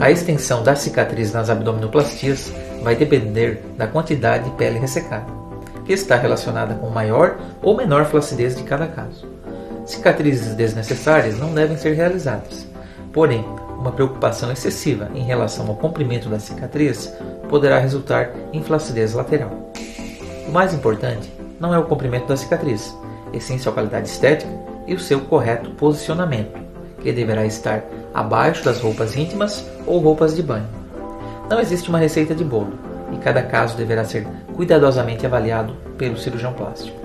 A extensão da cicatriz nas abdominoplastias vai depender da quantidade de pele ressecada, que está relacionada com maior ou menor flacidez de cada caso. Cicatrizes desnecessárias não devem ser realizadas, porém, uma preocupação excessiva em relação ao comprimento da cicatriz poderá resultar em flacidez lateral. O mais importante não é o comprimento da cicatriz, e sim sua qualidade estética e o seu correto posicionamento, que deverá estar abaixo das roupas íntimas ou roupas de banho. Não existe uma receita de bolo, e cada caso deverá ser cuidadosamente avaliado pelo cirurgião plástico.